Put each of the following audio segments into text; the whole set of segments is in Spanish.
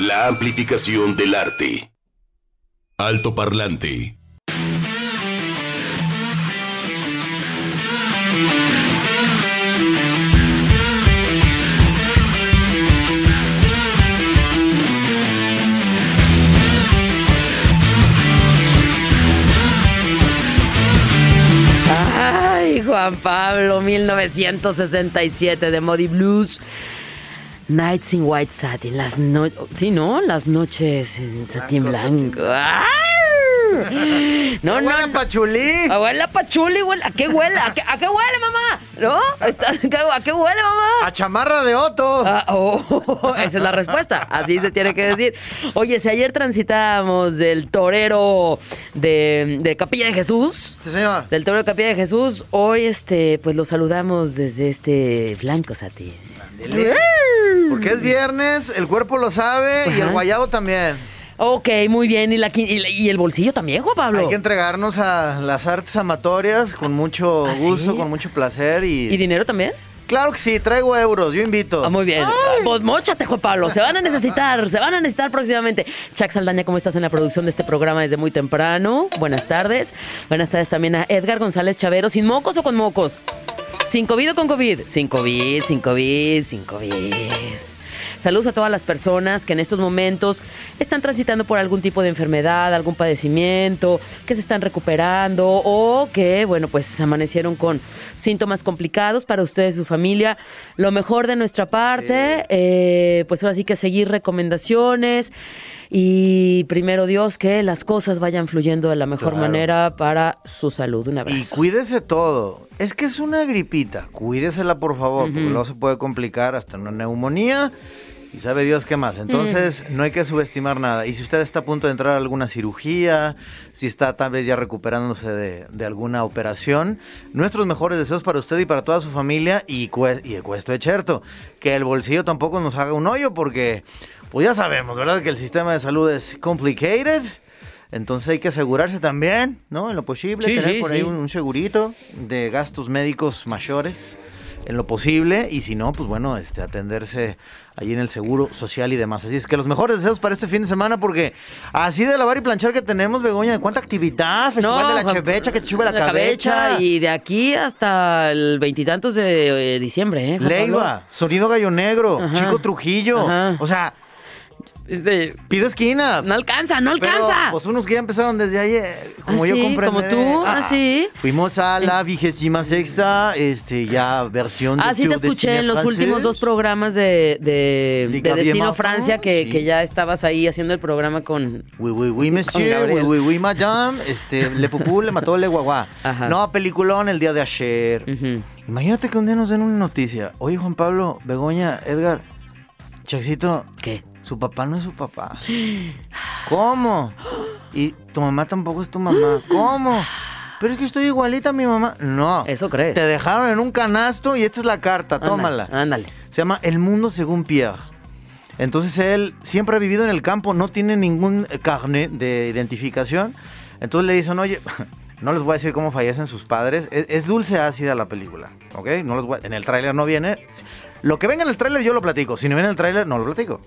La amplificación del arte. Alto parlante. Ay, Juan Pablo, 1967 de Modi Blues. Nights in White Satin, las noches, sí, ¿no? Las noches en satín blanco. ¡Ay! No, no, Huele a pachulí. Huele a pachuli, huele. ¿A qué huele? ¿A qué, a qué huele, mamá? ¿No? ¿A qué huele, mamá? A chamarra de Otto. Ah, oh, esa es la respuesta. Así se tiene que decir. Oye, si ayer transitábamos del torero de, de Capilla de Jesús, Sí, señor. del torero de Capilla de Jesús, hoy este, pues lo saludamos desde este blanco satín. Porque es viernes, el cuerpo lo sabe y el guayabo también. Ok, muy bien. ¿Y, la, y, y el bolsillo también, Juan Pablo? Hay que entregarnos a las artes amatorias con mucho ¿Ah, gusto, sí? con mucho placer y... ¿Y dinero también? Claro que sí, traigo euros, yo invito. Ah, muy bien. Pues mochate, Juan Pablo. Se van a necesitar, se van a necesitar próximamente. Chuck Saldaña, ¿cómo estás en la producción de este programa desde muy temprano? Buenas tardes. Buenas tardes también a Edgar González Chavero. ¿Sin mocos o con mocos? ¿Sin COVID o con COVID? Sin COVID, sin COVID, sin COVID. Saludos a todas las personas que en estos momentos están transitando por algún tipo de enfermedad, algún padecimiento, que se están recuperando o que, bueno, pues amanecieron con síntomas complicados para ustedes y su familia. Lo mejor de nuestra parte, eh, pues ahora sí que seguir recomendaciones y primero Dios que las cosas vayan fluyendo de la mejor Claro. manera para su salud. Un Y abrazo. cuídese todo. Es que es una gripita. Cuídesela, por favor, porque luego se puede complicar hasta una neumonía. Y sabe Dios qué más. Entonces, Mm. no hay que subestimar nada. Y si usted está a punto de entrar a alguna cirugía, si está tal vez ya recuperándose de, de alguna operación, nuestros mejores deseos para usted y para toda su familia. Y, y el cuesto de cherto. Que el bolsillo tampoco nos haga un hoyo, porque, pues ya sabemos, ¿verdad? Que el sistema de salud es complicated. Entonces hay que asegurarse también, ¿no? En lo posible, Sí, tener sí, por ahí sí. un, un segurito de gastos médicos mayores en lo posible y si no, pues bueno, este atenderse ahí en el seguro social y demás. Así es que los mejores deseos para este fin de semana porque así de lavar y planchar que tenemos, Begoña, cuánta actividad, Festival de la Chevecha que te sube la, la cabeza. Y de aquí hasta el veintitantos de eh, diciembre, ¿eh? Leiva, Sonido Gallo Negro, Ajá. Chico Trujillo, Ajá. o sea, Pido esquina. no alcanza, no Pero, alcanza. pues unos que ya empezaron desde ayer, como ¿Ah, yo sí? comprendí. ¿Como tú? ¿Ah, sí? Fuimos a la vigésima sexta, este, ya versión de Ah, sí te Tour de escuché en los francés. últimos dos programas de, de, Destino Francia que, sí. que ya estabas ahí haciendo el programa con... Oui, oui, oui, monsieur, oui, oui, oui, madame, este, Le Pupú le mató le guagua. Ajá. No, peliculón el día de ayer. Ujú. Imagínate que un día nos den una noticia. Oye, Juan Pablo, Begoña, Edgar, Chaxito, ¿Qué? Su papá no es su papá. ¿Cómo? Y tu mamá tampoco es tu mamá. ¿Cómo? Pero es que estoy igualita a mi mamá. No. Eso crees. Te dejaron en un canasto y esta es la carta, tómala. Ándale. Se llama El Mundo según Pierre. Entonces él siempre ha vivido en el campo, no tiene ningún carnet de identificación. Entonces le dicen, oye, no les voy a decir cómo fallecen sus padres. Es, es dulce ácida la película, ¿ok? No les voy a- en el tráiler no viene. Lo que venga en el tráiler yo lo platico. Si no viene en el tráiler, no lo platico.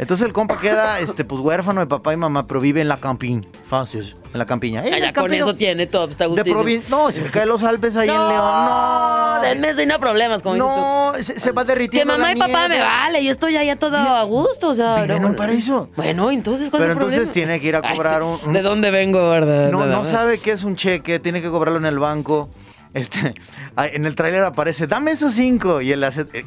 Entonces el compa queda este, pues, huérfano de papá y mamá, pero vive en la campiña, Francis, en la campiña. ¡Eh, Ah, ya el con eso tiene todo, pues, está De gustísimo. provin- No, cerca de los Alpes ahí en León. No, denme eso y no problemas, como dices tú. no, se, se va Que derritiendo. mamá la y papá me vale, yo estoy allá todo a gusto, o sea... vive en no, un paraíso. Bueno, entonces, ¿cuál Pero es el entonces problema? tiene que ir a Ay, cobrar sí. un- un- ¿De dónde vengo, verdad? No, no sabe qué es un cheque, tiene que cobrarlo en el banco. Este, en el tráiler aparece, dame esos cinco. Y él hace. eh,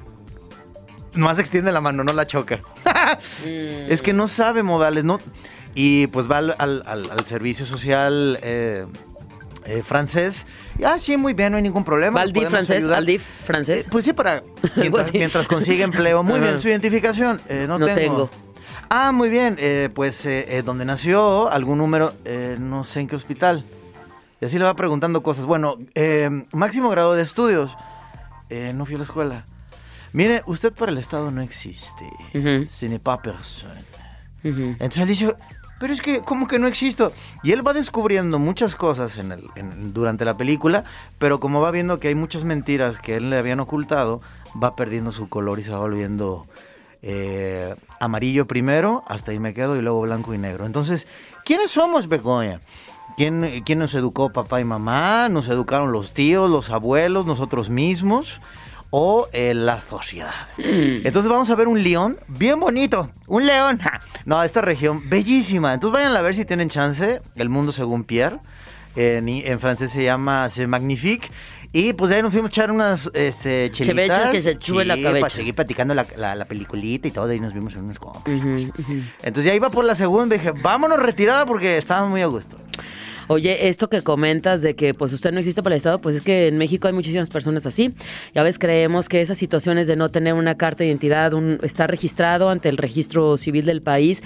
nomás extiende la mano, no la choca. Mm. Es que no sabe modales, ¿no? Y pues va al, al- al- servicio social eh, eh, francés. Y, ah, sí, muy bien, no hay ningún problema. ¿Va al ¿nos DIF francés? ayudar?" ¿Al DIF francés? Pues sí, para mientras, mientras consigue empleo. Muy bien, su identificación. eh, no, No tengo. tengo. Ah, muy bien. eh, pues eh, eh, donde nació, algún número, eh, no sé en qué hospital. Y así le va preguntando cosas. Bueno, eh, máximo grado de estudios. Eh, no fui a la escuela. Mire, usted para el Estado no existe. Pas personne. Ujú. Entonces él dice, pero es que, ¿cómo que no existo? Y él va descubriendo muchas cosas en el, en- durante la película, pero como va viendo que hay muchas mentiras que él le habían ocultado, va perdiendo su color y se va volviendo eh, amarillo primero, hasta ahí me quedo, y luego blanco y negro. Entonces, ¿quiénes somos, Begoña? ¿Quién, ¿Quién nos educó papá y mamá? ¿Nos educaron los tíos, los abuelos, nosotros mismos? o eh, la sociedad. Entonces vamos a ver un león bien bonito, un león. Ja. No, esta región bellísima. Entonces vayan a ver si tienen chance. El mundo según Pierre. En, en francés se llama C'est magnifique. Y pues de ahí nos fuimos a echar unas este, chelitas. Chevecha que se chube la Sí, cabecha. Para seguir platicando la, la, la peliculita y todo. De ahí nos vimos en unas compas. Ujú, ujú. Entonces ya iba por la segunda y dije, vámonos retirada porque estábamos muy a gusto. Oye, esto que comentas de que pues usted no existe para el Estado, pues es que en México hay muchísimas personas así. Y a veces creemos que esas situaciones de no tener una carta de identidad, un, estar registrado ante el registro civil del país,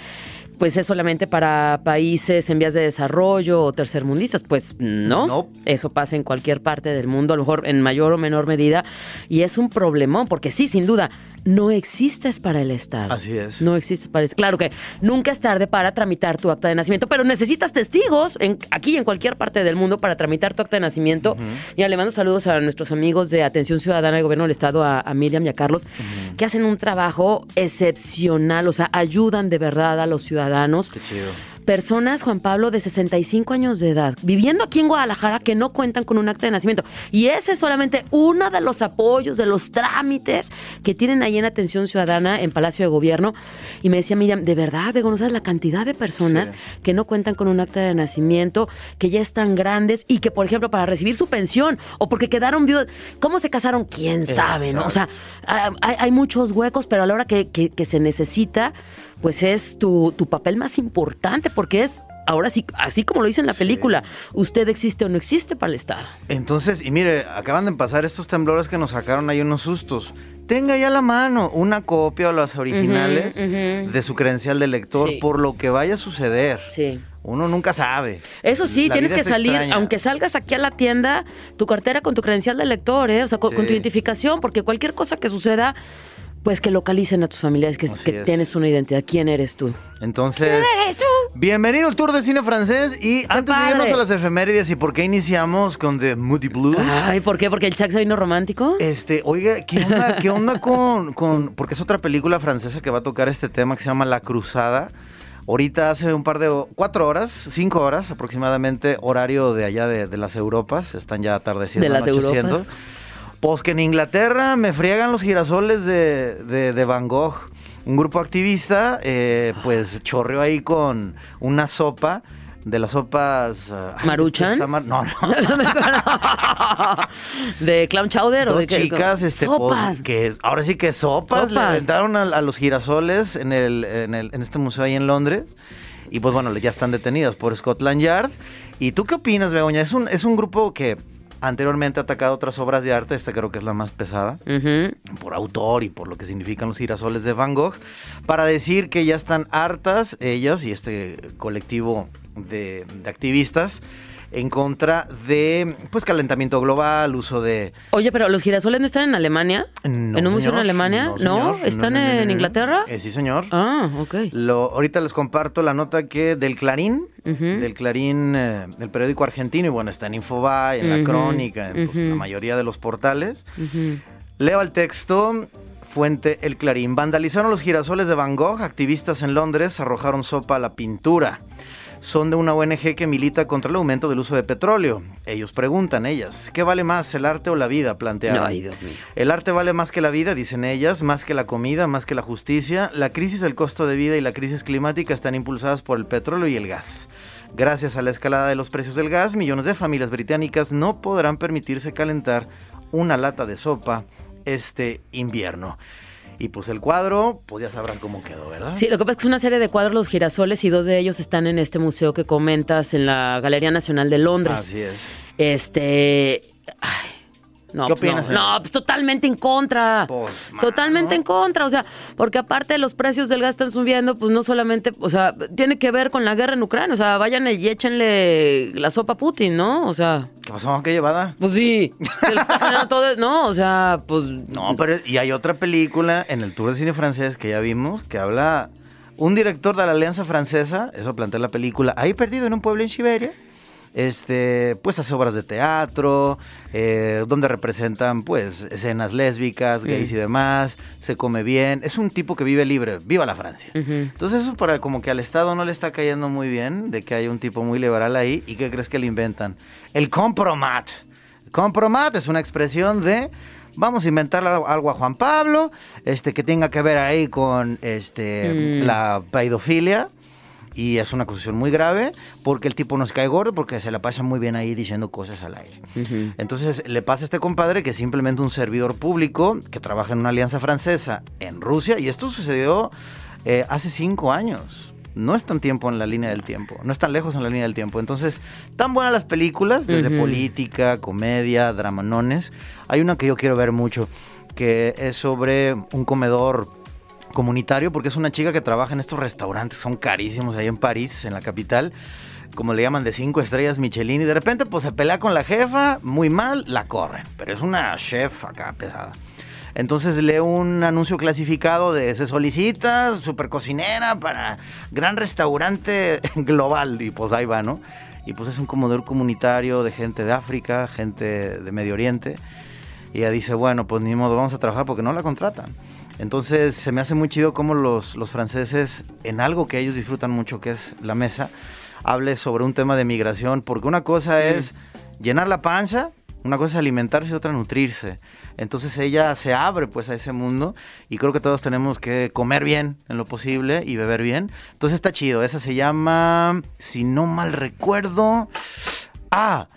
pues es solamente para países en vías de desarrollo o tercermundistas. Pues no, No. eso pasa en cualquier parte del mundo, a lo mejor en mayor o menor medida. Y es un problemón, porque sí, sin duda, no existes para el Estado. Así es. No existes para... Claro que nunca es tarde para tramitar tu acta de nacimiento, pero necesitas testigos en, aquí y en cualquier parte del mundo para tramitar tu acta de nacimiento. Y le mando saludos a nuestros amigos de Atención Ciudadana del Gobierno del Estado, a, a Miriam y a Carlos, que hacen un trabajo excepcional, o sea, ayudan de verdad a los ciudadanos. Qué chido. Personas, Juan Pablo, de 65 años de edad, viviendo aquí en Guadalajara, que no cuentan con un acta de nacimiento. Y ese es solamente uno de los apoyos, de los trámites que tienen ahí en Atención Ciudadana, en Palacio de Gobierno. Y me decía Miriam, de verdad, Bego, no sabes la cantidad de personas Sí. que no cuentan con un acta de nacimiento, que ya están grandes y que, por ejemplo, para recibir su pensión o porque quedaron viudos, ¿cómo se casaron? ¿Quién sabe? ¿no? O sea, hay, hay muchos huecos, pero a la hora que, que- que se necesita, pues es tu, tu papel más importante, porque es, ahora sí, así como lo dice en la película, usted existe o no existe para el Estado. Entonces, y mire, acaban de pasar estos temblores que nos sacaron ahí unos sustos. Tenga ya a la mano una copia o las originales de su credencial de lector Sí. por lo que vaya a suceder. Sí. Uno nunca sabe. Eso sí, La tienes que salir, extraña. aunque salgas aquí a la tienda, tu cartera con tu credencial de lector, ¿eh? o sea, con, con tu identificación, porque cualquier cosa que suceda, pues que localicen a tus familiares, que, tienes una identidad. ¿Quién eres tú? Entonces, ¿Eres tú? bienvenido al Tour de Cine Francés. Y antes de irnos padre. a las efemérides y por qué iniciamos con The Moody Blues. Ay, ¿por qué? ¿Porque el Chuck se vino romántico? Este, oiga, ¿qué onda, qué onda con, con- Porque es otra película francesa que va a tocar este tema que se llama La Cruzada. Ahorita hace un par de... cuatro horas, cinco horas aproximadamente, horario de allá de, de las Europas. Están ya atardeciendo, De las anocheciendo. Europas. Pues que en Inglaterra me friegan los girasoles de, de- de Van Gogh. Un grupo activista, eh, pues chorreó ahí con una sopa de las sopas... ay, ¿Maruchan? mar- No, no. ¿De clown chowder o Dos de qué? chicas, este, pues, Sopas. que ahora sí que sopas, le Sopas. aventaron a, a los girasoles en, el, en, el- en este museo ahí en Londres. Y pues bueno, ya están detenidos por Scotland Yard. ¿Y tú qué opinas, Begoña? Es un, es un grupo que anteriormente atacado otras obras de arte, esta creo que es la más pesada, por autor y por lo que significan los girasoles de Van Gogh, para decir que ya están hartas ellas y este colectivo de, de activistas en contra de pues calentamiento global, uso de Oye, pero los girasoles no están en Alemania. no, ¿En un museo en. Alemania? ¿No? señor. ¿Están No, no, en. Inglaterra? Eh, sí, señor. Ah, ok. Lo, ahorita les comparto la nota que del Clarín, del Clarín, eh, del periódico argentino, y bueno, está en Infobae, en La Crónica, en pues, la mayoría de los portales. Leo el texto, fuente El Clarín. Vandalizaron los girasoles de Van Gogh, activistas en Londres arrojaron sopa a la pintura. Son de una ONG que milita contra el aumento del uso de petróleo. Ellos preguntan, ellas, ¿qué vale más, el arte o la vida? Plantearon. Ay, Dios mío. El arte vale más que la vida, dicen ellas, más que la comida, más que la justicia. La crisis del costo de vida y la crisis climática están impulsadas por el petróleo y el gas. Gracias a la escalada de los precios del gas, millones de familias británicas no podrán permitirse calentar una lata de sopa este invierno. Y pues el cuadro, pues ya sabrán cómo quedó, ¿verdad? Sí, lo que pasa es que es una serie de cuadros, los girasoles, y dos de ellos están en este museo que comentas en la Galería Nacional de Londres. Así es. Este. Ay. No, ¿Qué pues no, opinas, no, pues totalmente en contra. Pues, totalmente en contra. O sea, porque aparte de los precios del gas están subiendo, pues no solamente, o sea, tiene que ver con la guerra en Ucrania. O sea, vayan y échenle la sopa a Putin, ¿no? O sea, ¿Qué pasó? ¿Qué llevada? pues sí. Se le está generando todo, no, o sea, pues. No, pero y hay otra película en el Tour de Cine Francés que ya vimos que habla un director de la Alianza Francesa, eso plantea la película, ahí perdido en un pueblo en Siberia, este, pues hace obras de teatro, eh, donde representan pues escenas lésbicas, gays y demás, se come bien, es un tipo que vive libre, viva la Francia. Entonces eso para como que al Estado no le está cayendo muy bien, de que haya un tipo muy liberal ahí, ¿y qué crees que le inventan? El compromat. Compromat es una expresión de vamos a inventar algo a Juan Pablo, este que tenga que ver ahí con este la pedofilia y es una acusación muy grave porque el tipo nos cae gordo porque se la pasa muy bien ahí diciendo cosas al aire. Entonces le pasa a este compadre que es simplemente un servidor público que trabaja en una alianza francesa en Rusia y esto sucedió eh, hace cinco años. No es tan tiempo en la línea del tiempo, no es tan lejos en la línea del tiempo. Entonces, tan buenas las películas, desde política, comedia, dramanones. Hay una que yo quiero ver mucho, que es sobre un comedor comunitario porque es una chica que trabaja en estos restaurantes, son carísimos ahí en París, en la capital, como le llaman de cinco estrellas Michelin, y de repente pues se pelea con la jefa, muy mal, la corren, pero es una chef acá pesada. Entonces lee un anuncio clasificado de se solicita super cocinera para gran restaurante global y pues ahí va, ¿no? Y pues es un comedor comunitario de gente de África, gente de Medio Oriente. Y ella dice, bueno, pues ni modo, vamos a trabajar porque no la contratan. Entonces se me hace muy chido cómo los, los franceses, en algo que ellos disfrutan mucho, que es la mesa, hable sobre un tema de migración, porque una cosa es llenar la panza, una cosa es alimentarse y otra nutrirse. Entonces ella se abre pues a ese mundo y creo que todos tenemos que comer bien en lo posible y beber bien. Entonces está chido, esa se llama, si no mal recuerdo, ah,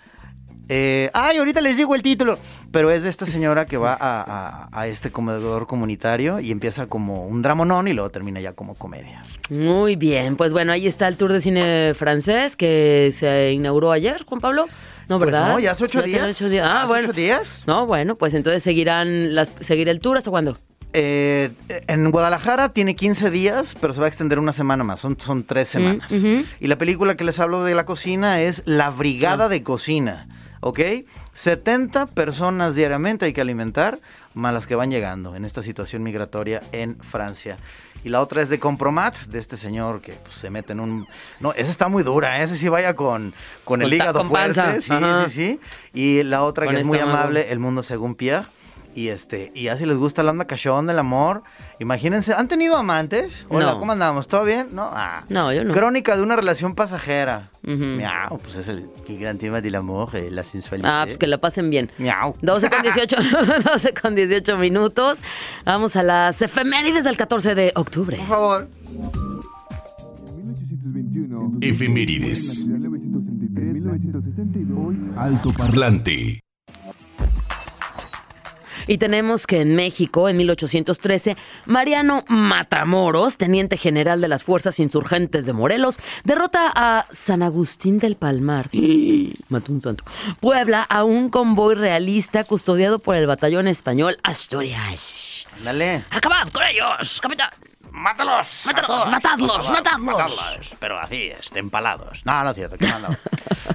eh, ay, ahorita les digo el título. Pero es de esta señora que va a, este comedor comunitario y empieza como un dramonón y luego termina ya como comedia. Muy bien, pues bueno, ahí está el tour de cine francés que se inauguró ayer, Juan Pablo. No, pues ¿verdad? no, ya hace ocho días. Ah, bueno. ocho días? No, bueno, pues entonces seguirán las, seguir el tour hasta cuándo? Eh, en Guadalajara tiene 15 días, pero se va a extender una semana más. Son, son tres mm, semanas. Y la película que les hablo de la cocina es La Brigada ah. de Cocina. ¿ok? 70 personas diariamente hay que alimentar, más las que van llegando en esta situación migratoria en Francia. Y la otra es de Compromat, de este señor que pues, se mete en un... No, esa está muy dura, ¿eh? ese sí vaya con, con el hígado fuerte. Sí, sí, sí. Y la otra que es muy amable, El Mundo Según Pierre y este, y así les gusta la onda cachón del amor. Imagínense, ¿han tenido amantes? Hola, ¿cómo andamos? ¿Todo bien? No, ah. no, yo no. Crónica de una relación pasajera. Miau, pues es el, gran tema del amor, eh, la sensualidad. Ah, pues que la pasen bien. Miau. 12 con 18, 12 con 18 minutos. Vamos a las efemérides del 14 de octubre. Por favor. Efemérides. Alto parlante. Y tenemos que en México, en 1813, Mariano Matamoros, teniente general de las Fuerzas Insurgentes de Morelos, derrota a San Agustín del Palmar. Mató un santo. Puebla a un convoy realista custodiado por el batallón español Asturias. Dale. ¡Acabad con ellos, capitán! ¡Mátalos! ¡Mátalos! ¡Matadlos! ¡Matadlos! Pero así, este, empalados. No, no es cierto, que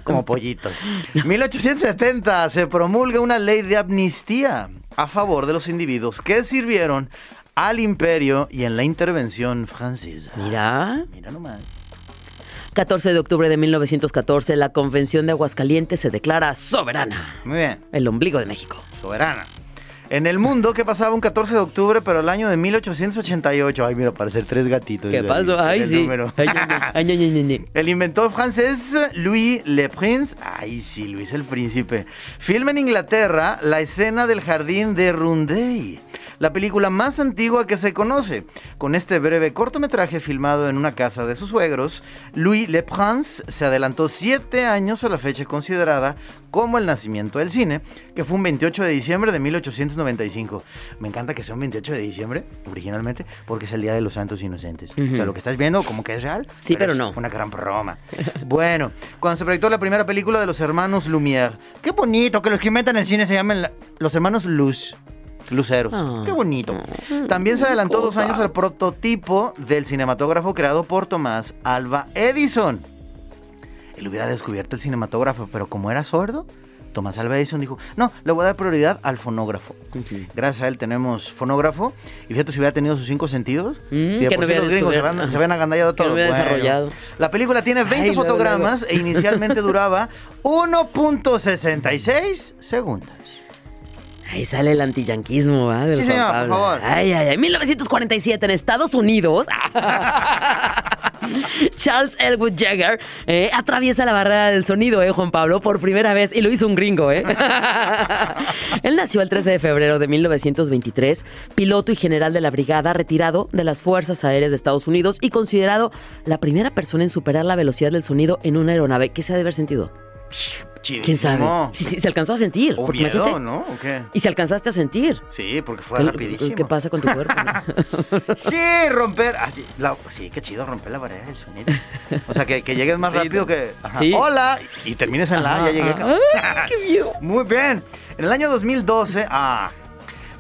como pollitos. 1870 se promulga una ley de amnistía a favor de los individuos que sirvieron al imperio y en la intervención francesa. Mira. Mira nomás. 14 de octubre de 1914, la Convención de Aguascalientes se declara soberana. Muy bien. El ombligo de México. Soberana. En el mundo, ¿qué pasaba un 14 de octubre, pero el año de 1888? Ay, mira, parecer tres gatitos. ¿Qué pasó? Ay, sí. el inventor francés Louis Le Prince. Ay, sí, Luis el Príncipe. Filma en Inglaterra la escena del jardín de Rundey la película más antigua que se conoce. Con este breve cortometraje filmado en una casa de sus suegros, Louis Le Prince se adelantó siete años a la fecha considerada como el nacimiento del cine, que fue un 28 de diciembre de 1895. Me encanta que sea un 28 de diciembre, originalmente, porque es el Día de los Santos Inocentes. O sea, lo que estás viendo como que es real. Sí, pero, no. Una gran broma. bueno, cuando se proyectó la primera película de los hermanos Lumière, qué bonito que los que inventan el cine se llamen los hermanos Luz. Luceros. Ah. Qué bonito. Ah. También se adelantó dos años al prototipo del cinematógrafo creado por Tomás Alba Edison. Él hubiera descubierto el cinematógrafo, pero como era sordo, Thomas Alva Edison dijo, no, le voy a dar prioridad al fonógrafo. Gracias a él tenemos fonógrafo. Y fíjate si hubiera tenido sus cinco sentidos. Mm, si que por no los gringos se habían, se habían agandallado Que no todo. hubiera Bueno, desarrollado. La película tiene 20 Ay, luego, fotogramas luego. e inicialmente duraba 1.66 segundos. Ahí sale el antiyanquismo. Del Sí, señor, por favor. Ay, ay, ay. 1947 en Estados Unidos. Charles Elwood Jagger eh, atraviesa la barrera del sonido, ¿eh, Juan Pablo? Por primera vez. Y lo hizo un gringo, ¿eh? Él nació el 13 de febrero de 1923, piloto y general de la brigada, retirado de las Fuerzas Aéreas de Estados Unidos y considerado la primera persona en superar la velocidad del sonido en una aeronave. ¿Qué se ha de haber sentido? ¿Quién sabe? Chidísimo. Sí, sí, se alcanzó a sentir. O porque miedo, imagínate- ¿no? ¿O qué? Y se alcanzaste a sentir. Sí, porque fue El- rapidísimo. ¿Qué pasa con tu cuerpo? Sí, romper. ah, sí, la- sí, qué chido romper la barrera del sonido. O sea, que, que llegues más Sí, rápido que. ajá, Sí. Hola. Y termines en la. Ajá, Ya llegué. ajá. cabrón. ¡Ay, qué miedo! Muy bien. En el año 2012, ah,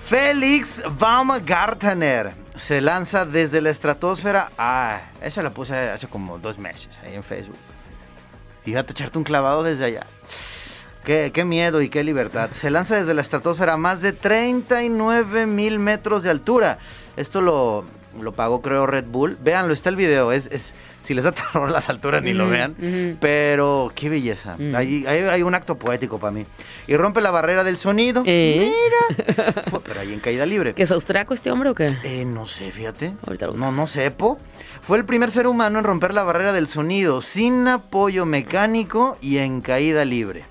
Félix Baumgartner se lanza desde la estratosfera. Ah, esa la puse hace como dos meses ahí en Facebook. Fíjate, echarte un clavado desde allá. Qué, qué miedo y qué libertad. Se lanza desde la estratosfera a más de 39 mil metros de altura. Esto lo, lo pagó, creo, Red Bull. Véanlo, está el video. Es, es, si les da terror las alturas, ni lo vean. Pero qué belleza. Ujú. Hay, hay- hay un acto poético para mí. Y rompe la barrera del sonido. ¿Eh? Mira. Fue- pero ahí en caída libre. ¿Que es austriaco este hombre o qué? Eh, no sé, fíjate. Ahorita lo. No, no sepo. Fue el primer ser humano en romper la barrera del sonido sin apoyo mecánico y en caída libre.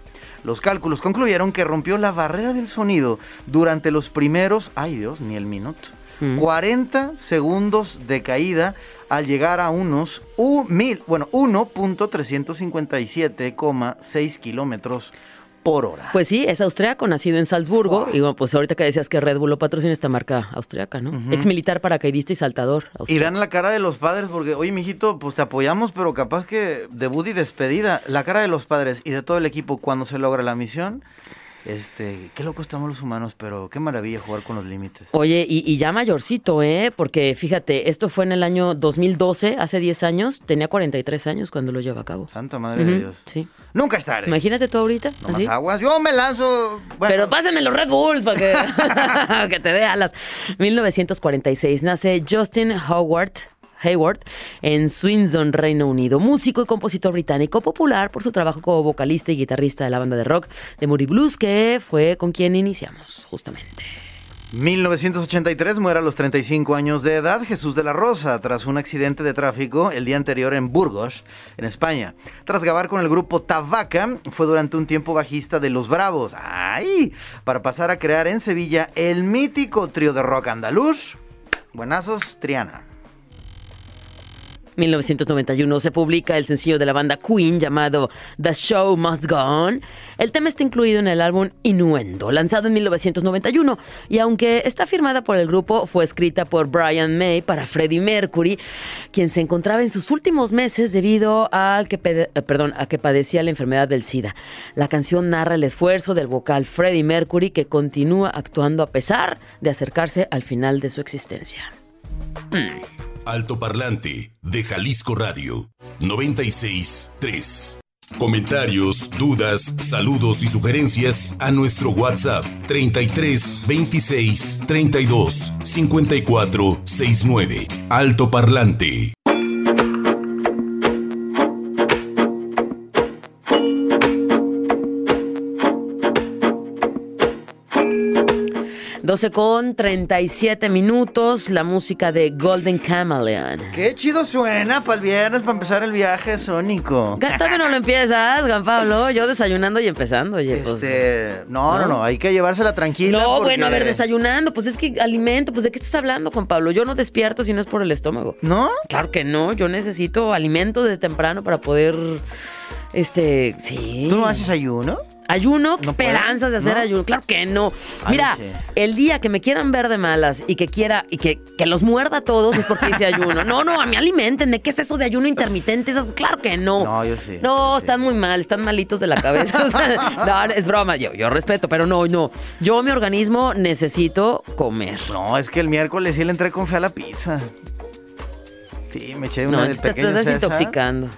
Los cálculos concluyeron que rompió la barrera del sonido durante los primeros, ay Dios, ni el minuto, Mm. 40 segundos de caída al llegar a unos u- mil, bueno, 1.357,6 kilómetros por hora. Pues sí, es austriaco, nacido en Salzburgo. Wow. Y bueno, pues ahorita que decías que Red Bull lo patrocina esta marca austriaca, ¿no? Ex militar, paracaidista y saltador. Y austriaco. vean la cara de los padres, porque, oye, mijito, pues te apoyamos, pero capaz que debut y despedida. La cara de los padres y de todo el equipo cuando se logra la misión. Este, qué locos estamos los humanos, pero qué maravilla jugar con los límites. Oye, y, y ya mayorcito, ¿eh? Porque fíjate, esto fue en el año 2012, hace 10 años. Tenía 43 años cuando lo lleva a cabo. Santa madre de Dios. Sí. Nunca es tarde. Imagínate tú ahorita. No más así. aguas. Yo me lanzo. bueno, Pero pásenme los Red Bulls para que, que te dé alas. 1946 nace Justin Howard. Hayward en Swindon, Reino Unido, músico y compositor británico popular por su trabajo como vocalista y guitarrista de la banda de rock de Moody Blues, que fue con quien iniciamos justamente. 1983 muere a los 35 años de edad Jesús de la Rosa tras un accidente de tráfico el día anterior en Burgos, en España. Tras grabar con el grupo Tabaca, fue durante un tiempo bajista de Los Bravos. ¡Ay! Para pasar a crear en Sevilla el mítico trío de rock andaluz. Buenazos, Triana. 1991 se publica el sencillo de la banda Queen llamado The Show Must Go On. El tema está incluido en el álbum Innuendo, lanzado en 1991, y aunque está firmada por el grupo, fue escrita por Brian May para Freddie Mercury, quien se encontraba en sus últimos meses debido que, eh, perdón, a que padecía la enfermedad del SIDA. La canción narra el esfuerzo del vocal Freddie Mercury que continúa actuando a pesar de acercarse al final de su existencia. Alto Parlante de Jalisco Radio 96.3. Comentarios, dudas, saludos y sugerencias a nuestro WhatsApp 33 26 32 54 69. Alto 12 con 37 minutos, la música de Golden Chameleon. Qué chido suena para el viernes, para empezar el viaje sónico. ¿Qué, Todavía no lo empiezas, Juan Pablo. Yo desayunando y empezando, oye, pues. Este, no, no, ¿no? no, hay que llevársela tranquila. No, porque- bueno, a ver, desayunando, pues es que alimento, pues ¿de qué estás hablando, Juan Pablo? Yo no despierto si no es por el estómago. ¿No? Claro que no, yo necesito alimento desde temprano para poder, este, sí. ¿Tú no haces ayuno? Ayuno, ¿No esperanzas de hacer ¿No? ayuno. Claro que no. Ay, Mira, sí. el día que me quieran ver de malas y que quiera y que, que los muerda a todos es porque hice ayuno. No, no, a mí alimentenme. ¿Qué es eso de ayuno intermitente? Esas- claro que no. No, yo sí, No, yo sí. están muy mal, están malitos de la cabeza. No, es broma. Yo, yo respeto, pero no, no. Yo, mi organismo, necesito comer. No, es que el miércoles sí le entré con fe a la pizza. Sí, me eché una No, te estás César.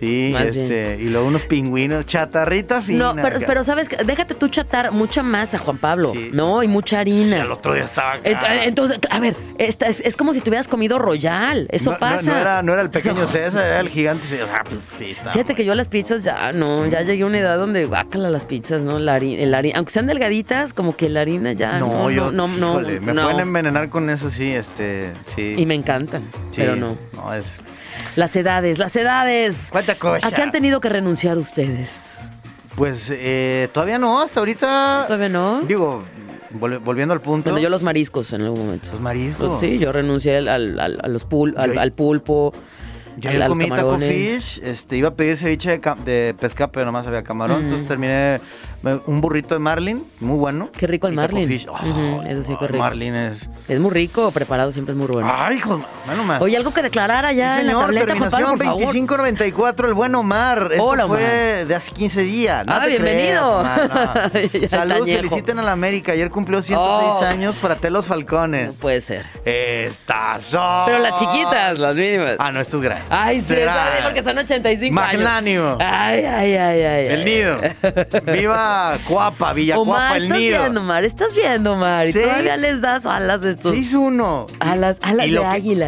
Sí, Más este, y luego unos pingüinos, chatarrita fina. No, pero, pero sabes, que- déjate tú chatar mucha masa, Juan Pablo, Sí. ¿no? Y mucha Sí, harina. el otro día estaba acá. Entonces, a ver, esta es, es como si te hubieras comido royal. Eso No, pasa. No, era, no era el pequeño César, era el gigante. Sí, o sea, pues, sí, está Fíjate que yo las pizzas ya no, ya llegué a una edad donde guácala las pizzas, ¿no? La harina, el harina, aunque sean delgaditas, como que la harina ya no, No, yo, no, no, híjole, me pueden envenenar con eso, sí, este, sí. Y me encantan, sí, pero no. No, es... Las edades, las edades. ¿Cuánta cosa? ¿A qué han tenido que renunciar ustedes? Pues eh, todavía no, hasta ahorita... ¿Todavía no? Digo, vol- volviendo al punto... Bueno, yo los mariscos en algún momento. Los mariscos. Sí, yo renuncié al, al- al- a los pul- al, Yo- al pulpo, Yo los comí taco fish, este, iba a pedir ceviche de, ca- de pesca, pero nomás había camarón. Ujú. Entonces terminé un burrito de marlin, muy bueno. Qué rico el y marlin. eso sí, qué rico. Marlin es... Es muy rico, preparado siempre es muy bueno. Ay, hijo, bueno, man. Oye, algo que declarar allá Sí, en la señor, tableta, Juan Pablo, por favor. terminación 2594, el buen Omar. Esto Hola, fue de hace 15 días. No Ah, te bienvenido. creas, no. Saludos, feliciten a la América. Ayer cumplió 106 Oh. años Fratellos Falcones. No puede ser. Estas son. Pero las chiquitas, las mínimas. Ah, no, esto es grande. Ay, sí, es porque son 85 Magnánimo. años. Ay, ay, ay, ay. El nido. Viva Cuapa, Villa Omar, Cuapa, el estás nido. viendo, Omar, estás viendo, Omar. Y Seis. todavía les das alas a estos. 6-1. Alas, alas Y de lo que- águila.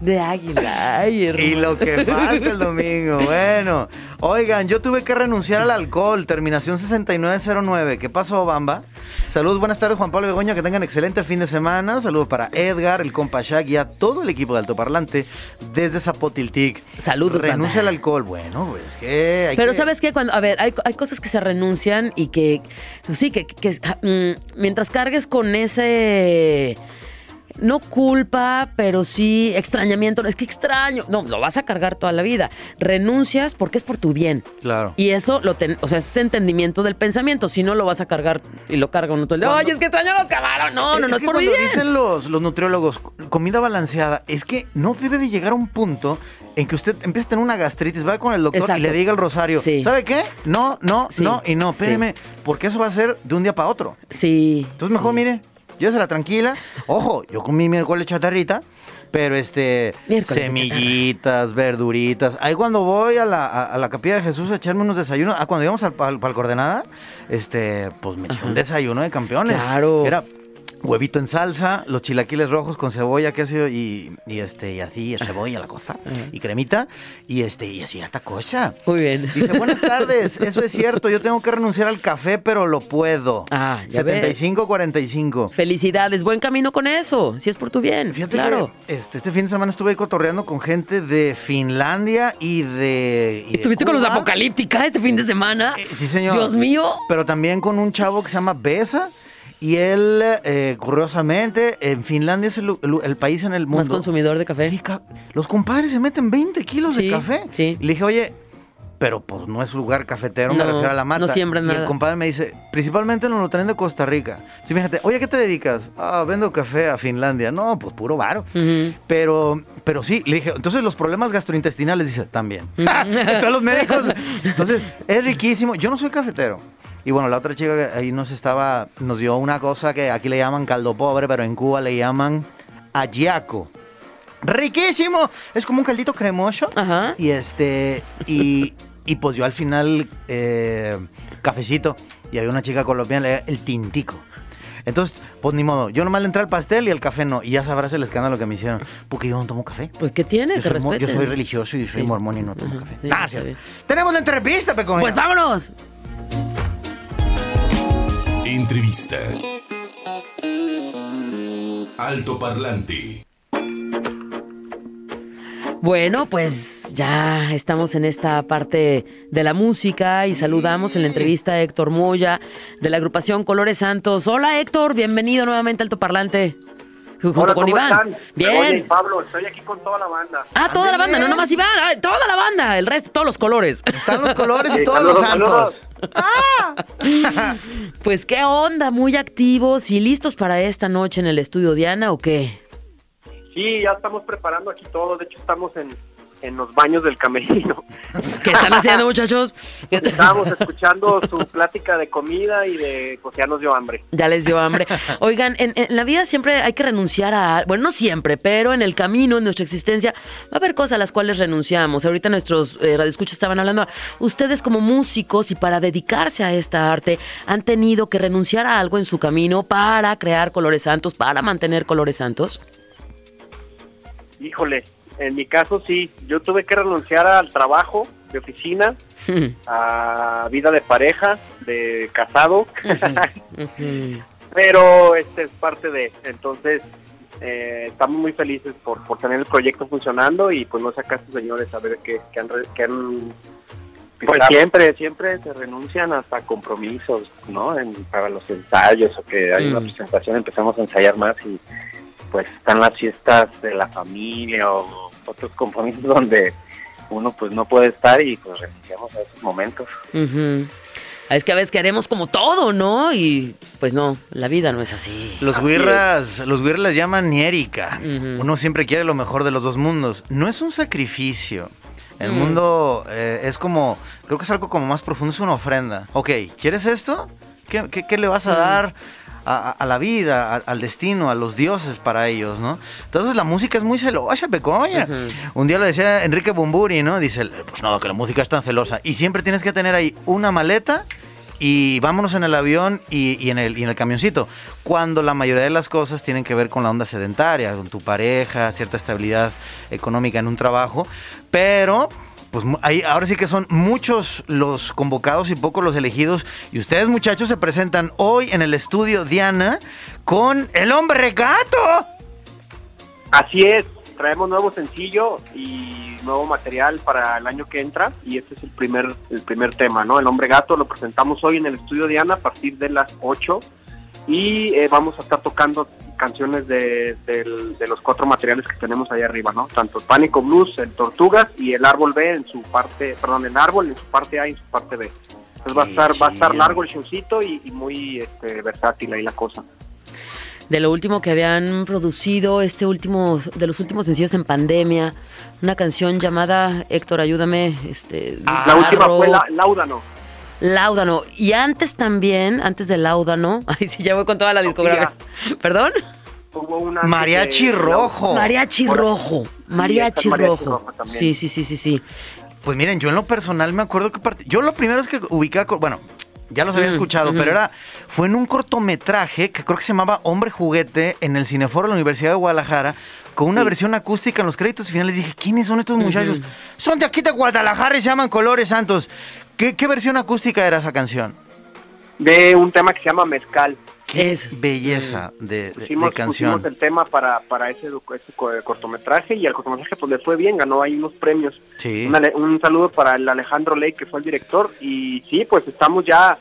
de águila. Ay, hermano. Y lo que falta el domingo. Bueno, oigan, yo tuve que renunciar al alcohol. Terminación 6909. ¿Qué pasó, Bamba? Saludos, buenas tardes, Juan Pablo Begoña. Que tengan excelente fin de semana. Saludos para Edgar, el compa Shaq y a todo el equipo de Altoparlante desde Zapotiltic. Saludos, Renuncia al alcohol. Bueno, pues que. hay Pero que- sabes qué, cuando, a ver, hay, hay cosas que se renuncian y que, pues sí, que, que- mm, mientras cargues con ese, no culpa, pero sí extrañamiento, es que extraño, no, lo vas a cargar toda la vida. Renuncias porque es por tu bien. Claro. Y eso, lo ten- o sea, es entendimiento del pensamiento. Si no, lo vas a cargar y lo carga uno todo el día. Oye, es que extraño los caballos. No, no, no es, que por mi cuando bien. dicen los, los nutriólogos, comida balanceada, es que no debe de llegar a un punto en que usted empiece a tener una gastritis, va con el doctor Exacto. y le diga el rosario, Sí. ¿sabe qué? No, no, Sí, no y no, sí. espéreme, porque eso va a ser de un día para otro. Sí. Entonces mejor, sí. mire, llévesela tranquila. Ojo, yo comí miércoles chatarrita, pero este, Miércoles semillitas, verduritas. Ahí cuando voy a la, a, a la capilla de Jesús a echarme unos desayunos, ah, cuando íbamos al, al, al coordenada, este, pues me eché un desayuno de campeones. Claro. Era huevito en salsa, los chilaquiles rojos con cebolla, queso y, y este, y así, cebolla, la cosa, y cremita, y este, y así harta cosa. Muy bien. Dice, buenas tardes, eso es cierto, yo tengo que renunciar al café, pero lo puedo. Ah, ya ves. 75-45. Felicidades, buen camino con eso, si es por tu bien. Fíjate claro. que, este, este fin de semana estuve cotorreando con gente de Finlandia y de. y de ¿Estuviste con los apocalíptica este fin de semana? Eh, sí, señor. Dios mío. Pero también con un chavo que se llama Besa. Y él, eh, curiosamente, en Finlandia es el, el- el país en el mundo. Más consumidor de café. Rica- Los compadres se meten 20 kilos Sí, de café. sí. Y le dije, oye, pero pues no es lugar cafetero, me No, refiero a la mata. no siembran y nada. el compadre me dice, principalmente nos lo traen de Costa Rica. Sí, fíjate, oye, ¿a qué te dedicas? Ah, vendo café a Finlandia. No, pues puro varo. Pero, pero sí, le dije, entonces los problemas gastrointestinales, dice, también. Todos los médicos. Entonces, es riquísimo. Yo no soy cafetero. Y bueno, la otra chica que ahí nos estaba, nos dio una cosa que aquí le llaman caldo pobre, pero en Cuba le llaman ayaco. Riquísimo. Es como un caldito cremoso. Ajá. Y este, y, y pues yo al final, eh, cafecito. Y había una chica colombiana, le- el tintico. Entonces, pues ni modo. Yo nomás le entré al pastel y el café no. Y ya sabrás el escándalo que me hicieron. Porque yo no tomo café. Pues, ¿qué tiene? Yo soy, yo soy religioso y soy mormón y no tomo Ajá, café. sí, Ah, cierto. bien. Tenemos la entrevista, Pecoña. Pues vámonos. Entrevista. Alto Parlante. Bueno, pues ya estamos en esta parte de la música y saludamos en la entrevista a Héctor Moya de la agrupación Colores Santos. Hola Héctor, bienvenido nuevamente al Altoparlante. Junto Hola, con ¿cómo Iván. están? Bien. Oye, Pablo, estoy aquí con toda la banda. Ah, toda la banda, no nomás Iván, ah, toda la banda, el resto, todos los colores. Están los colores y todos los santos. Pues qué onda, muy activos y listos para esta noche en el estudio Diana o qué? Sí, ya estamos preparando aquí todo. De hecho, estamos en, en los baños del camerino. ¿Qué están haciendo, muchachos? Estábamos escuchando su plática de comida y de, pues ya nos dio hambre. Ya les dio hambre. Oigan, en, en la vida siempre hay que renunciar a, bueno, no siempre, pero en el camino, en nuestra existencia, va a haber cosas a las cuales renunciamos. Ahorita nuestros eh, radioescuchas estaban hablando, ustedes como músicos y para dedicarse a esta arte, han tenido que renunciar a algo en su camino para crear colores santos, para mantener colores santos. Híjole, en mi caso sí, yo tuve que renunciar al trabajo de oficina, a vida de pareja, de casado, pero este es parte de, entonces eh, estamos muy felices por, por tener el proyecto funcionando y pues no sé acá estos señores a ver qué, qué han, re- qué han- pues siempre, siempre se renuncian hasta compromisos, ¿no? En- para los ensayos o que hay una Mm. presentación empezamos a ensayar más y pues están las fiestas de la familia o otros compromisos donde uno pues no puede estar y pues renunciamos a esos momentos. Ujú. Es que a veces queremos como todo, ¿no? Y pues no, la vida no es así. Los guirras, los guirras les llaman niérica. Ujú. Uno siempre quiere lo mejor de los dos mundos. No es un sacrificio. El Mm. mundo eh, es como, creo que es algo como más profundo, es una ofrenda. Ok, ¿quieres esto? ¿Qué, qué- qué le vas a Mm. dar a, la vida, a- al destino, a los dioses para ellos, no? Entonces la música es muy celosa, pecoña. Un día lo decía Enrique Bumburi, ¿no? Dice, pues nada, que la música es tan celosa. Y siempre tienes que tener ahí una maleta y vámonos en el avión y, y en el, y en el camioncito. Cuando la mayoría de las cosas tienen que ver con la onda sedentaria, con tu pareja, cierta estabilidad económica en un trabajo. Pero, pues ahí, ahora sí que son muchos los convocados y pocos los elegidos. Y ustedes, muchachos, se presentan hoy en el estudio Diana con El Hombre Regato. Así es, traemos nuevo sencillo y nuevo material para el año que entra y este es el primer el primer tema, ¿no? El Hombre Gato lo presentamos hoy en el estudio Diana a partir de las 8 y eh, vamos a estar tocando canciones de, del- de los cuatro materiales que tenemos ahí arriba, ¿no? Tanto el Pánico Blues, el Tortugas y el Árbol B en su parte, perdón, el Árbol en su parte A y en su parte B. Entonces va a estar va a estar largo el showcito y, y muy este, versátil ahí la cosa. De lo último que habían producido, este último, de los últimos sencillos en pandemia, una canción llamada Héctor, ayúdame, este, la última fue la, Láudano. Láudano. Y antes también, antes de Láudano, ay sí, ya voy con toda la discografía. ¿Perdón? Hubo una Mariachi de- Rojo. Mariachi Rojo. Mariachi Rojo. Rojo también. Sí, sí, sí, sí, sí. Pues miren, yo en lo personal me acuerdo que part- yo lo primero es que ubicaba, bueno, ya los había Mm, escuchado, pero era fue en un cortometraje que creo que se llamaba Hombre Juguete en el Cineforo de la Universidad de Guadalajara con una Sí. versión acústica en los créditos finales. Dije, ¿quiénes son estos muchachos? Son de aquí de Guadalajara y se llaman Colores Santos. ¿Qué, qué versión acústica era esa canción? de un tema que se llama Mezcal. Qué Es- belleza de, de- de Pusimos, canción. pusimos el tema para, para ese, ese co- cortometraje y al cortometraje pues le fue bien, ganó ahí unos premios. Sí. Un, saludo para el Alejandro Ley que fue el director y sí, pues estamos ya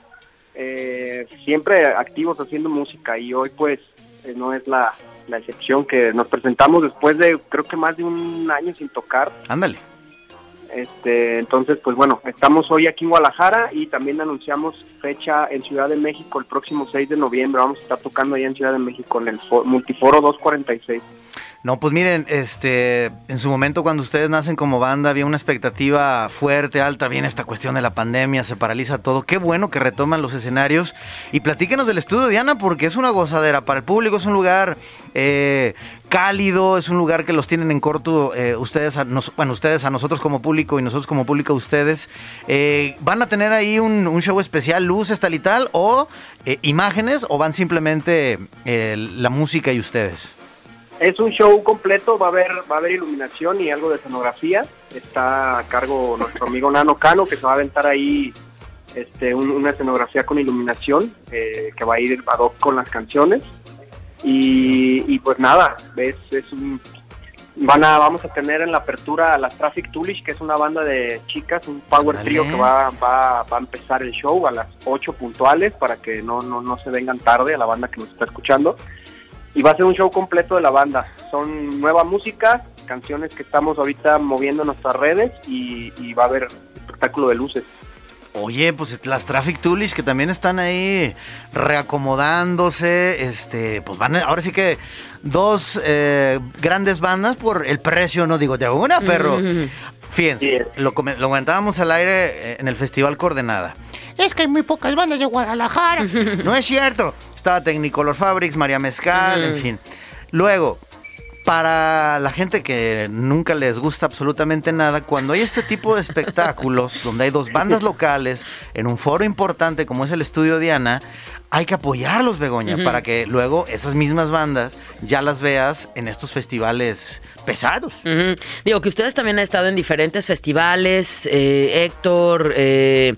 eh, siempre activos haciendo música y hoy pues eh, no es la, la excepción que nos presentamos después de creo que más de un año sin tocar. Ándale. Este, entonces, pues bueno, estamos hoy aquí en Guadalajara y también anunciamos fecha en Ciudad de México el próximo 6 de noviembre. Vamos a estar tocando allá en Ciudad de México en el fo- Multiforo 246. No, pues miren, este, en su momento cuando ustedes nacen como banda había una expectativa fuerte, alta, viene esta cuestión de la pandemia, se paraliza todo. Qué bueno que retoman los escenarios y platíquenos del estudio Diana porque es una gozadera para el público, es un lugar eh, cálido, es un lugar que los tienen en corto eh, ustedes, a nos- bueno, ustedes a nosotros como público y nosotros como público ustedes. Eh, ¿Van a tener ahí un, show especial, luces tal y tal o eh, imágenes o van simplemente la música y ustedes? Es un show completo, va a haber va a haber iluminación y algo de escenografía. Está a cargo nuestro amigo Nano Cano que se va a aventar ahí este, un- una escenografía con iluminación que va a ir ad hoc con las canciones. Y, y pues nada, es, es un, van a, vamos a tener en la apertura a las Traffic Toolish, que es una banda de chicas, un power Órale. trio que va, va, va a empezar el show a las 8 puntuales para que no, no, no se vengan tarde a la banda que nos está escuchando. Y va a ser un show completo de la banda. Son nueva música, canciones que estamos ahorita moviendo en nuestras redes y, y va a haber espectáculo de luces. Oye, pues las Traffic Toolish que también están ahí reacomodándose, este, pues van, a- ahora sí que dos eh, grandes bandas por el precio, no digo de una, pero fíjense, Sí. lo, lo comentábamos al aire eh, en el Festival Coordenada. Es que hay muy pocas bandas de Guadalajara. no es cierto. Estaba Technicolor Fabrics, María Mezcal, en fin. Luego, para la gente que nunca les gusta absolutamente nada, cuando hay este tipo de espectáculos, donde hay dos bandas locales en un foro importante como es el Estudio Diana, hay que apoyarlos, Begoña, para que luego esas mismas bandas ya las veas en estos festivales pesados. Digo que ustedes también han estado en diferentes festivales, eh, Héctor, eh,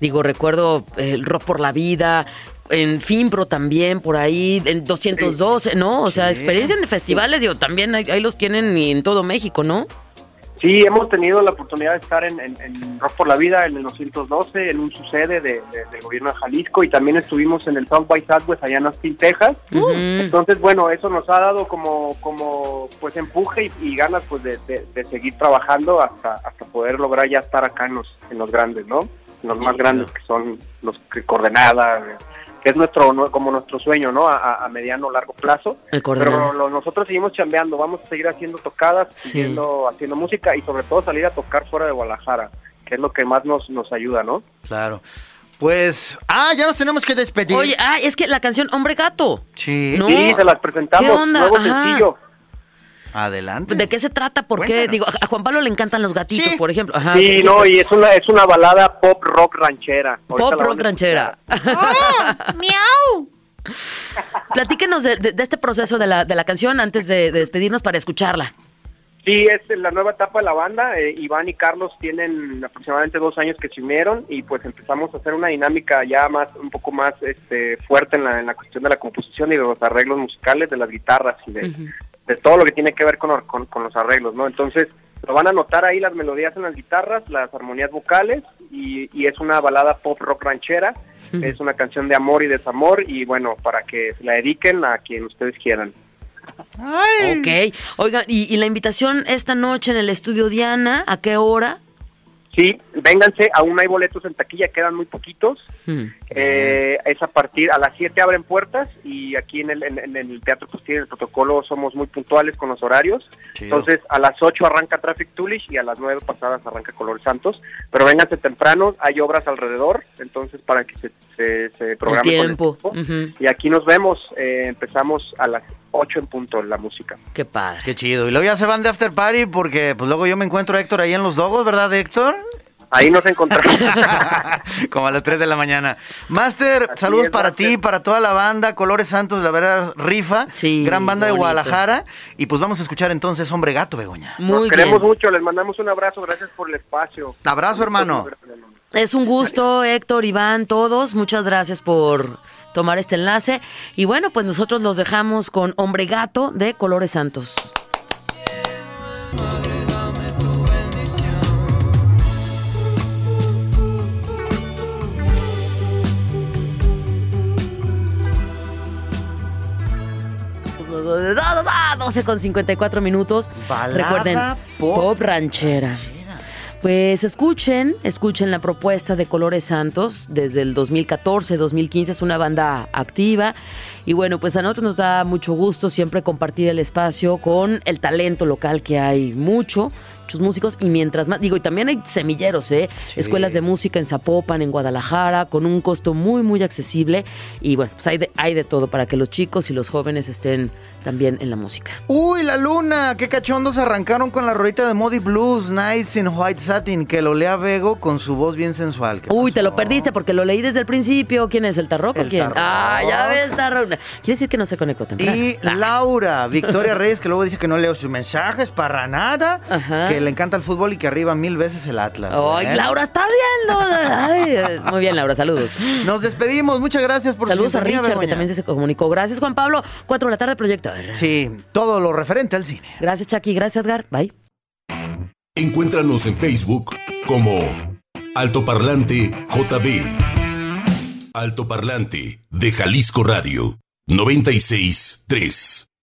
digo, recuerdo eh, el Rock por la Vida, en Fimbro también, por ahí, en 212, ¿no? O sea, experiencia en festivales, digo, también ahí, ahí los tienen en todo México, ¿no? Sí, hemos tenido la oportunidad de estar en, en- en Rock por la Vida en el 212, en un sucede de, de- del gobierno de Jalisco y también estuvimos en el South by Southwest allá en Austin, Texas. Entonces, bueno, eso nos ha dado como, como pues empuje y, y ganas pues de, de- de seguir trabajando hasta, hasta poder lograr ya estar acá en los, en los grandes, ¿no? En los más grandes que son los que coordenada, que es nuestro no- como nuestro sueño, ¿no? A, a- mediano largo plazo. El Pero lo- nosotros seguimos chambeando, vamos a seguir haciendo tocadas, Sí. siguiendo haciendo música y sobre todo salir a tocar fuera de Guadalajara, que es lo que más nos, nos ayuda, ¿no? Claro. Pues, ah, ya nos tenemos que despedir. Oye, ah, es que la canción Hombre Gato, sí. No. Sí, se las presentamos, ¿Qué onda? nuevo Ajá. sencillo. Adelante. ¿de qué se trata? ¿Por qué? Cuéntanos. Digo, a Juan Pablo le encantan los gatitos, Sí. por ejemplo. Ajá, sí, ¿qué- no, y es una es una balada pop rock ranchera. Ahorita Pop rock ranchera. escuchar. Platíquenos de, de- de este proceso de la, de la canción antes de, de despedirnos para escucharla. Sí, es la nueva etapa de la banda. eh, Iván y Carlos tienen aproximadamente dos años que se unieron y pues empezamos a hacer una dinámica ya más, un poco más este, fuerte en la, en la cuestión de la composición y de los arreglos musicales, de las guitarras y de, todo lo que tiene que ver con, con, con los arreglos, ¿no? Entonces, lo van a notar ahí las melodías en las guitarras, las armonías vocales y, y es una balada pop rock ranchera. Es una canción de amor y desamor y bueno, para que se la dediquen a quien ustedes quieran. Ok. Oigan, y, y la invitación esta noche en el estudio Diana, ¿a qué hora? Sí, vénganse, aún hay boletos en taquilla, quedan muy poquitos. Hmm. Eh, es a partir, a las 7 abren puertas y aquí en el, en, en el teatro pues tiene el protocolo, somos muy puntuales con los horarios. Chido. Entonces a las 8 arranca Traffic Toolish y a las 9 pasadas arranca Color Santos. Pero vénganse temprano, hay obras alrededor, entonces para que se, se, se El programe con el tiempo. tiempo. Y aquí nos vemos, eh, empezamos a las 8 en punto la música. Qué padre. Qué chido. Y luego ya se van de after party porque pues luego yo me encuentro a Héctor ahí en los dogos, ¿verdad, Héctor? Ahí nos encontramos. Como a las 3 de la mañana. Master, Así saludos es, para Master. ti, para toda la banda, Colores Santos, la verdad, rifa. Sí, Gran banda de bonito. Guadalajara. Y pues vamos a escuchar entonces Hombre Gato, Begoña. Muy Nos queremos bien. mucho, les mandamos un abrazo, gracias por el espacio. Abrazo, hermano. Es un gusto, Héctor, Iván, todos. Muchas gracias por tomar este enlace. Y bueno, pues nosotros los dejamos con Hombre Gato de Colores Santos. Da, da, da, 12 con 54 minutos. Balada Recuerden, pop pop ranchera. Pues escuchen, escuchen la propuesta de Colores Santos desde el 2014-2015, es una banda activa y bueno, pues a nosotros nos da mucho gusto siempre compartir el espacio con el talento local que hay mucho, muchos músicos y mientras más, digo, y también hay semilleros, ¿eh? Sí. Escuelas de música en Zapopan, en Guadalajara, con un costo muy, muy accesible y bueno, pues hay de, hay de todo para que los chicos y los jóvenes estén también en la música. Uy, la luna, qué cachondos arrancaron con la rolita de Modi Blues, Nights in White Satin, que lo lea Vego con su voz bien sensual. ¿Qué Uy, te lo perdiste porque lo leí desde el principio. ¿Quién es? ¿El Tarroco? ¿Quién? Ah, ya ves, Tarroco. Quiere decir que no se conectó temprano. Y Ah, Laura, Victoria Reyes, que luego dice que no leo sus mensajes para nada, Ajá. que le encanta el fútbol y que arriba mil veces el Atlas. Ay, ¿eh? Laura, está viendo. Ay, eh, muy bien, Laura, saludos. Nos despedimos, muchas gracias por su Saludos a Richard, que también se comunicó. Gracias, Juan Pablo. Cuatro de la tarde, Sí, todo lo referente al cine. Gracias, Chucky. Gracias, Edgar. Bye. Encuéntranos en Facebook como Altoparlante JB. Altoparlante de Jalisco Radio 963.